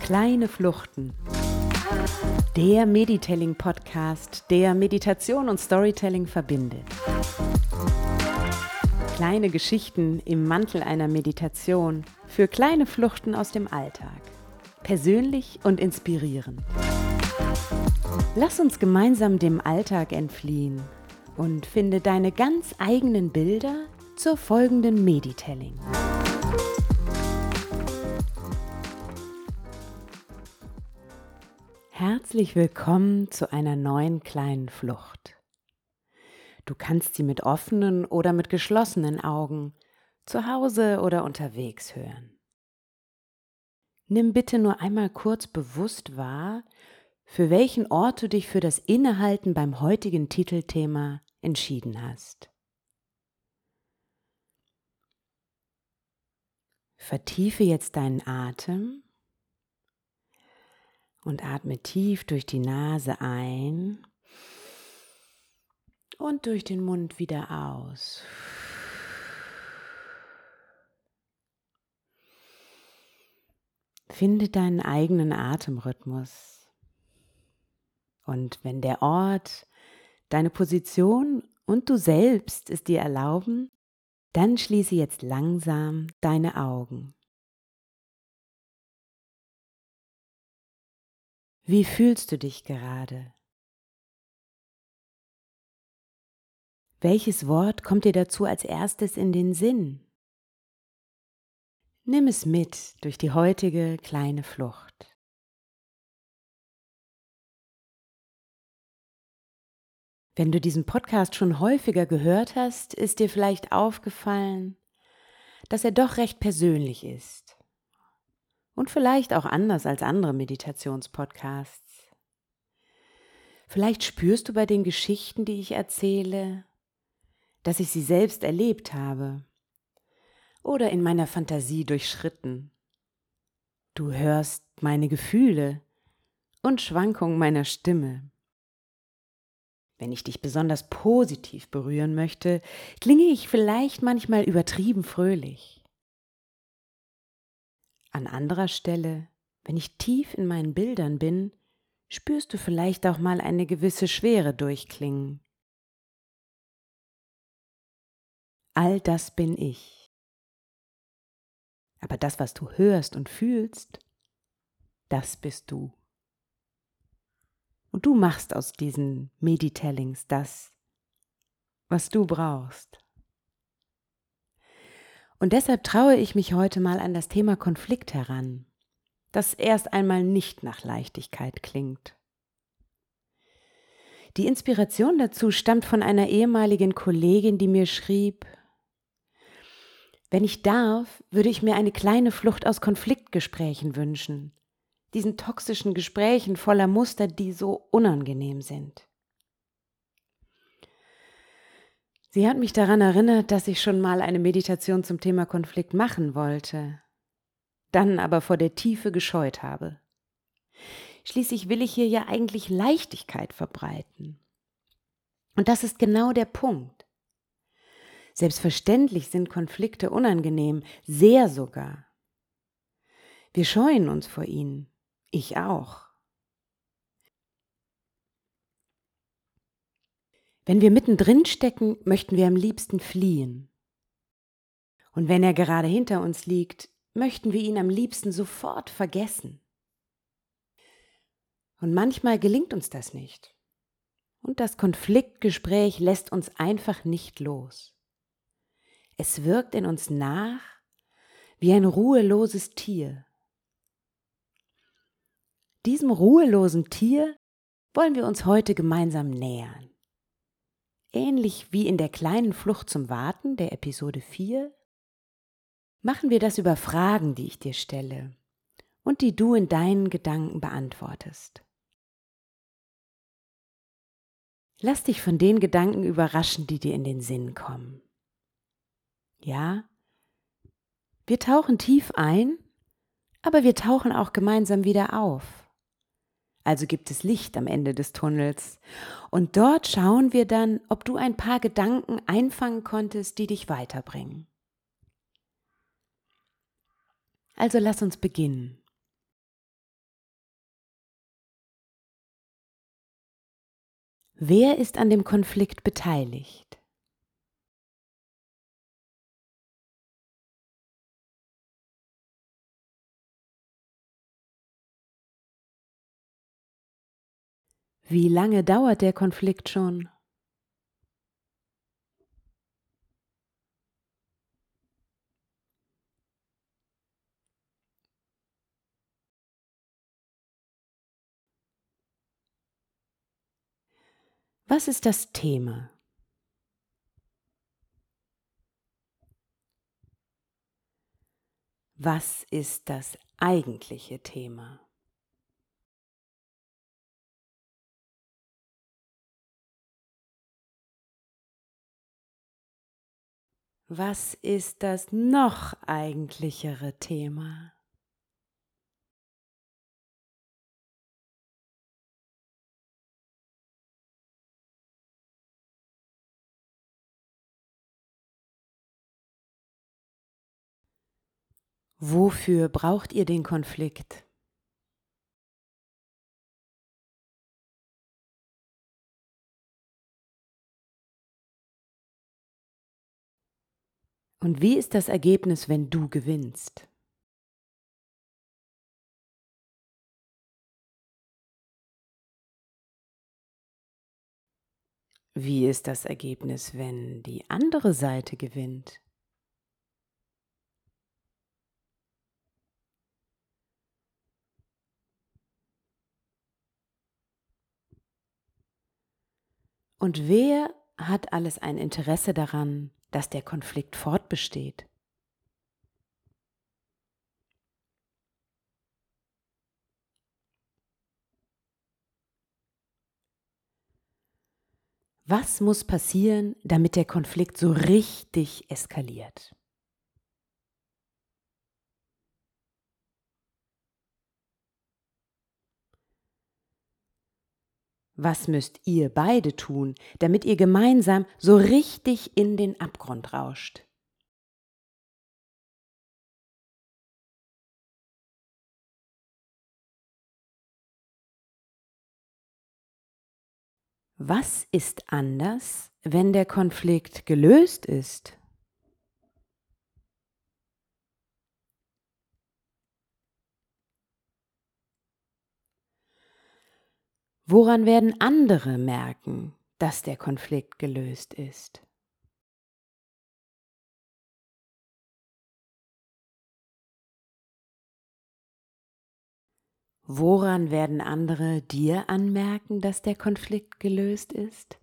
Kleine Fluchten. Der Meditelling-Podcast, der Meditation und Storytelling verbindet. Kleine Geschichten im Mantel einer Meditation für kleine Fluchten aus dem Alltag. Persönlich und inspirierend. Lass uns gemeinsam dem Alltag entfliehen und finde deine ganz eigenen Bilder zur folgenden Meditelling. Herzlich willkommen zu einer neuen kleinen Flucht. Du kannst sie mit offenen oder mit geschlossenen Augen zu Hause oder unterwegs hören. Nimm bitte nur einmal kurz bewusst wahr, für welchen Ort du dich für das Innehalten beim heutigen Titelthema entschieden hast. Vertiefe jetzt deinen Atem und atme tief durch die Nase ein und durch den Mund wieder aus. Finde deinen eigenen Atemrhythmus. Und wenn der Ort, deine Position und du selbst es dir erlauben, dann schließe jetzt langsam deine Augen. Wie fühlst du dich gerade? Welches Wort kommt dir dazu als erstes in den Sinn? Nimm es mit durch die heutige kleine Flucht. Wenn du diesen Podcast schon häufiger gehört hast, ist dir vielleicht aufgefallen, dass er doch recht persönlich ist. Und vielleicht auch anders als andere Meditationspodcasts. Vielleicht spürst du bei den Geschichten, die ich erzähle, dass ich sie selbst erlebt habe oder in meiner Fantasie durchschritten. Du hörst meine Gefühle und Schwankungen meiner Stimme. Wenn ich dich besonders positiv berühren möchte, klinge ich vielleicht manchmal übertrieben fröhlich. An anderer Stelle, wenn ich tief in meinen Bildern bin, spürst du vielleicht auch mal eine gewisse Schwere durchklingen. All das bin ich. Aber das, was du hörst und fühlst, das bist du. Und du machst aus diesen Meditellings das, was du brauchst. Und deshalb traue ich mich heute mal an das Thema Konflikt heran, das erst einmal nicht nach Leichtigkeit klingt. Die Inspiration dazu stammt von einer ehemaligen Kollegin, die mir schrieb, wenn ich darf, würde ich mir eine kleine Flucht aus Konfliktgesprächen wünschen, diesen toxischen Gesprächen voller Muster, die so unangenehm sind. Sie hat mich daran erinnert, dass ich schon mal eine Meditation zum Thema Konflikt machen wollte, dann aber vor der Tiefe gescheut habe. Schließlich will ich hier ja eigentlich Leichtigkeit verbreiten. Und das ist genau der Punkt. Selbstverständlich sind Konflikte unangenehm, sehr sogar. Wir scheuen uns vor ihnen. Ich auch. Wenn wir mittendrin stecken, möchten wir am liebsten fliehen. Und wenn er gerade hinter uns liegt, möchten wir ihn am liebsten sofort vergessen. Und manchmal gelingt uns das nicht. Und das Konfliktgespräch lässt uns einfach nicht los. Es wirkt in uns nach wie ein ruheloses Tier. Diesem ruhelosen Tier wollen wir uns heute gemeinsam nähern. Ähnlich wie in der kleinen Flucht zum Warten der Episode 4 machen wir das über Fragen, die ich dir stelle und die du in deinen Gedanken beantwortest. Lass dich von den Gedanken überraschen, die dir in den Sinn kommen. Ja, wir tauchen tief ein, aber wir tauchen auch gemeinsam wieder auf also gibt es Licht am Ende des Tunnels. Und dort schauen wir dann, ob du ein paar Gedanken einfangen konntest, die dich weiterbringen. Also lass uns beginnen. Wer ist an dem Konflikt beteiligt? Wie lange dauert der Konflikt schon? Was ist das Thema? Was ist das eigentliche Thema? Was ist das noch eigentlichere Thema? Wofür braucht ihr den Konflikt? Und wie ist das Ergebnis, wenn du gewinnst? Wie ist das Ergebnis, wenn die andere Seite gewinnt? Und wer hat alles ein Interesse daran, dass der Konflikt fortbesteht? Was muss passieren, damit der Konflikt so richtig eskaliert? Was müsst ihr beide tun, damit ihr gemeinsam so richtig in den Abgrund rauscht? Was ist anders, wenn der Konflikt gelöst ist? Woran werden andere merken, dass der Konflikt gelöst ist? Woran werden andere dir anmerken, dass der Konflikt gelöst ist?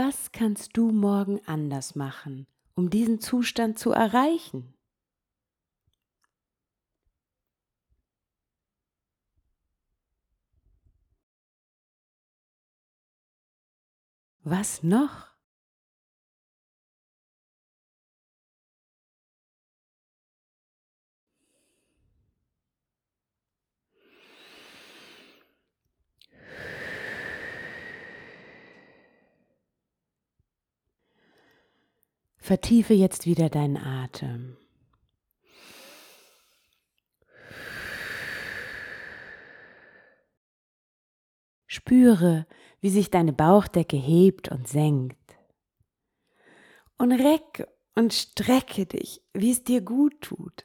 Was kannst du morgen anders machen, um diesen Zustand zu erreichen? Was noch? Vertiefe jetzt wieder deinen Atem. Spüre, wie sich deine Bauchdecke hebt und senkt. Und recke und strecke dich, wie es dir gut tut.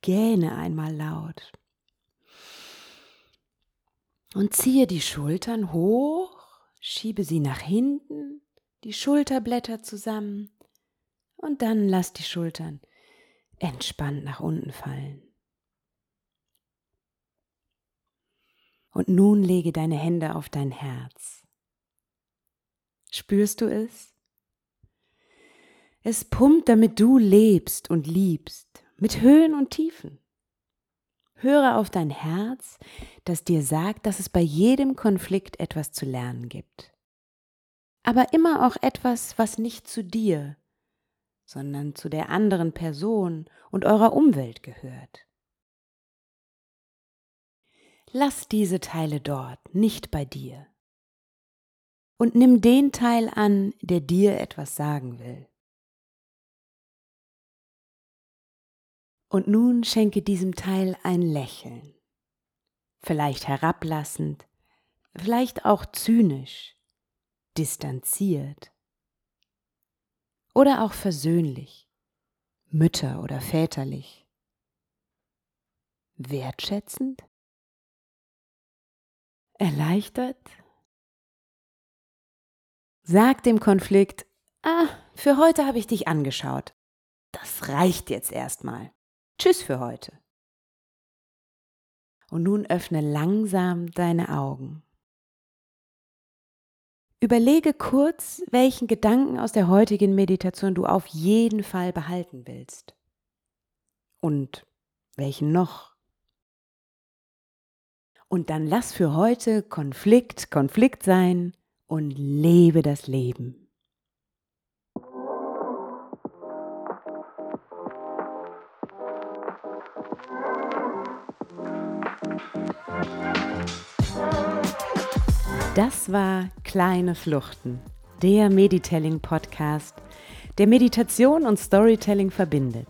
Gähne einmal laut. Und ziehe die Schultern hoch, schiebe sie nach hinten die Schulterblätter zusammen und dann lass die Schultern entspannt nach unten fallen. Und nun lege deine Hände auf dein Herz. Spürst du es? Es pumpt, damit du lebst und liebst, mit Höhen und Tiefen. Höre auf dein Herz, das dir sagt, dass es bei jedem Konflikt etwas zu lernen gibt aber immer auch etwas, was nicht zu dir, sondern zu der anderen Person und eurer Umwelt gehört. Lass diese Teile dort, nicht bei dir. Und nimm den Teil an, der dir etwas sagen will. Und nun schenke diesem Teil ein Lächeln, vielleicht herablassend, vielleicht auch zynisch, distanziert oder auch versöhnlich, mütter- oder väterlich, wertschätzend, erleichtert. Sag dem Konflikt, ah, für heute habe ich dich angeschaut. Das reicht jetzt erstmal. Tschüss für heute. Und nun öffne langsam deine Augen. Überlege kurz, welchen Gedanken aus der heutigen Meditation du auf jeden Fall behalten willst. Und welchen noch? Und dann lass für heute Konflikt Konflikt sein und lebe das Leben. Das war Kleine Fluchten, der Meditelling-Podcast, der Meditation und Storytelling verbindet.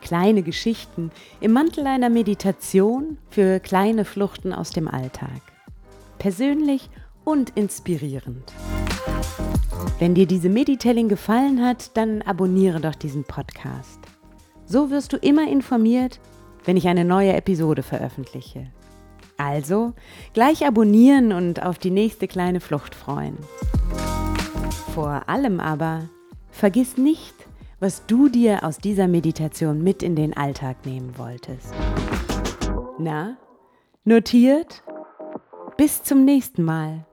Kleine Geschichten im Mantel einer Meditation für kleine Fluchten aus dem Alltag. Persönlich und inspirierend. Wenn dir diese Meditelling gefallen hat, dann abonniere doch diesen Podcast. So wirst du immer informiert, wenn ich eine neue Episode veröffentliche. Also gleich abonnieren und auf die nächste kleine Flucht freuen. Vor allem aber, vergiss nicht, was du dir aus dieser Meditation mit in den Alltag nehmen wolltest. Na, notiert? Bis zum nächsten Mal.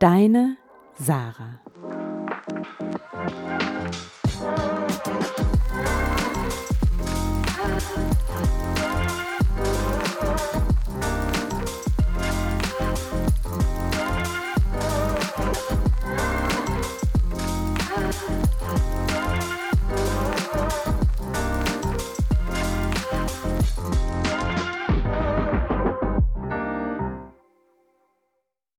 Deine Sarah.